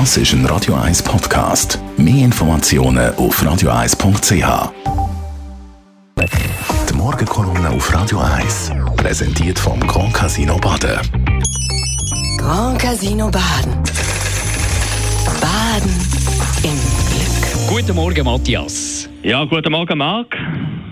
Das ist ein Radio 1 Podcast. Mehr Informationen auf radio1.ch. Die Morgenkolumne auf Radio 1 präsentiert vom Grand Casino Baden. Grand Casino Baden. Baden im Glück. Guten Morgen, Matthias. Ja, guten Morgen, Marc.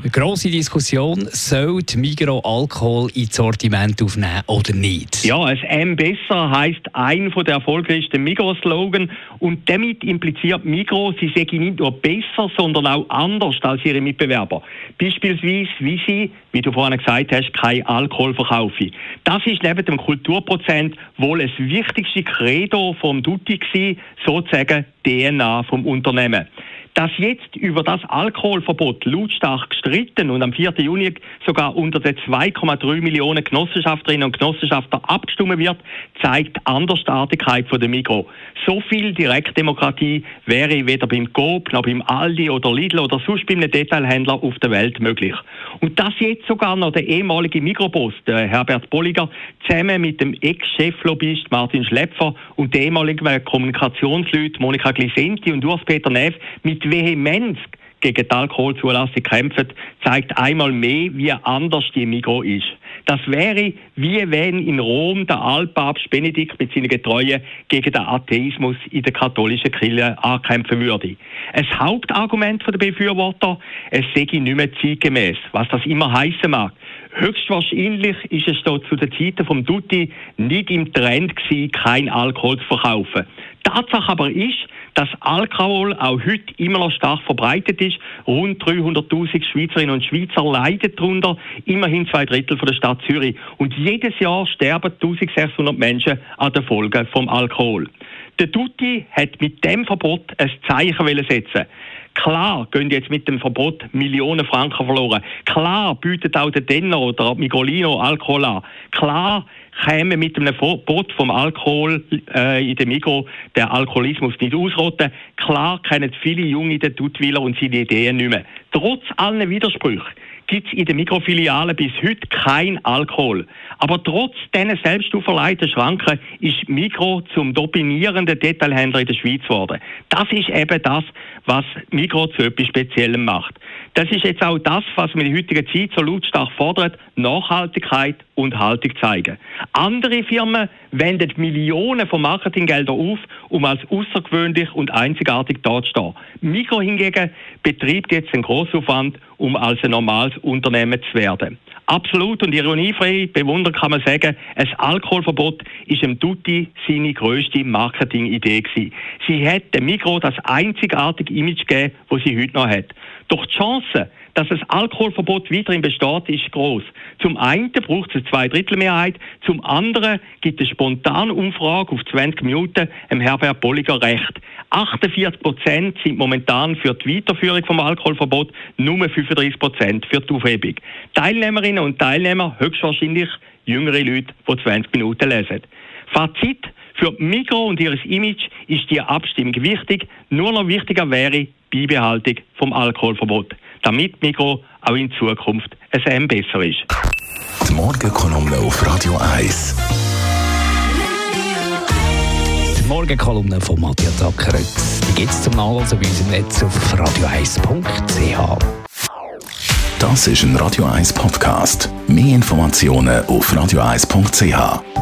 Eine grosse Diskussion, soll die Migro Alkohol ins Sortiment aufnehmen oder nicht? Ja, ein M besser heißt ein von der erfolgreichsten Migros-Slogan und damit impliziert Migros, sie sei nicht nur besser, sondern auch anders als ihre Mitbewerber. Beispielsweise, wie sie, wie du vorhin gesagt hast, kein Alkohol verkaufen. Das ist neben dem Kulturprozent wohl das wichtigste Credo vom Duty gewesen, sozusagen DNA vom Unternehmen dass jetzt über das Alkoholverbot lautstark gestritten und am 4. Juni sogar unter den 2,3 Millionen Genossenschafterinnen und Genossenschafter abgestimmt wird, zeigt Andersartigkeit von der Migro. So viel Direktdemokratie wäre weder beim Coop noch beim Aldi oder Lidl oder sonst beim Detailhändler auf der Welt möglich. Und dass jetzt sogar noch der ehemalige Migroboss, der Herbert Bolliger, zusammen mit dem Ex-Cheflobbyist Martin Schlepfer und den ehemaligen Kommunikationsleuten Monika Glisenti und Urs Peter Neff mit mit Vehemenz gegen die Alkoholzulassung kämpfen, zeigt einmal mehr, wie anders die Migro ist. Das wäre, wie wenn in Rom der Altpapst Benedikt mit seinen Getreuen gegen den Atheismus in der katholischen Kirche ankämpfen würde. Ein Hauptargument der Befürworter, es sei nicht mehr zeitgemäß, was das immer heißen mag. Höchstwahrscheinlich ist es dort zu den Zeiten vom Dutti nicht im Trend gewesen, kein Alkohol zu verkaufen. Tatsache aber ist, dass Alkohol auch heute immer noch stark verbreitet ist. Rund 300.000 Schweizerinnen und Schweizer leiden darunter, immerhin zwei Drittel von der Stadt Zürich. Und jedes Jahr sterben 1600 Menschen an den Folgen vom Alkohol. Der Tutti hat mit dem Verbot ein Zeichen setzen Klar gehen jetzt mit dem Verbot Millionen Franken verloren. Klar bietet auch der Denner oder Migolino Alkohol an. Klar käme mit einem Verbot vom Alkohol äh, in dem Mikro der Alkoholismus nicht ausrotten. Klar kennen viele Junge den Duttwiller und seine Ideen nicht mehr. Trotz allen Widersprüchen gibt es in den Mikrofilialen bis heute kein Alkohol. Aber trotz diesen selbst auferlegten Schranken ist Mikro zum dominierenden Detailhändler in der Schweiz geworden. Das ist eben das, was Mikro zu etwas Speziellem macht. Das ist jetzt auch das, was man in der heutigen Zeit so lautstark fordert, Nachhaltigkeit und Haltung zeigen. Andere Firmen wenden Millionen von Marketinggeldern auf, um als außergewöhnlich und einzigartig dazustehen. Mikro hingegen betreibt jetzt einen Grossaufwand, um als ein normales Unternehmen zu werden. Absolut und ironiefrei bewundern kann man sagen, ein Alkoholverbot ist im Tutti seine grösste Marketingidee gewesen. Sie hat dem Mikro das einzigartige Image gegeben, das sie heute noch hat. Doch die Chance, dass das Alkoholverbot weiterhin besteht, ist groß. Zum einen braucht es eine Zweidrittelmehrheit, zum anderen gibt es spontane Umfrage auf 20 Minuten im Herbert Bolliger Recht. 48 Prozent sind momentan für die Weiterführung vom Alkoholverbot, nur 35 Prozent für die Aufhebung. Teilnehmerinnen und Teilnehmer höchstwahrscheinlich jüngere Leute, die 20 Minuten lesen. Fazit: Für Mikro und ihr Image ist die Abstimmung wichtig. Nur noch wichtiger wäre die Beibehaltung vom Alkoholverbot damit Mikro auch in Zukunft ein M besser ist. Die Morgenkolumne auf Radio 1. Die Morgenkolumne von Matthias Ackeret. Die gibt es zum Nachlesen bei unserem Netz auf radio1.ch. Das ist ein Radio 1 Podcast. Mehr Informationen auf radio1.ch.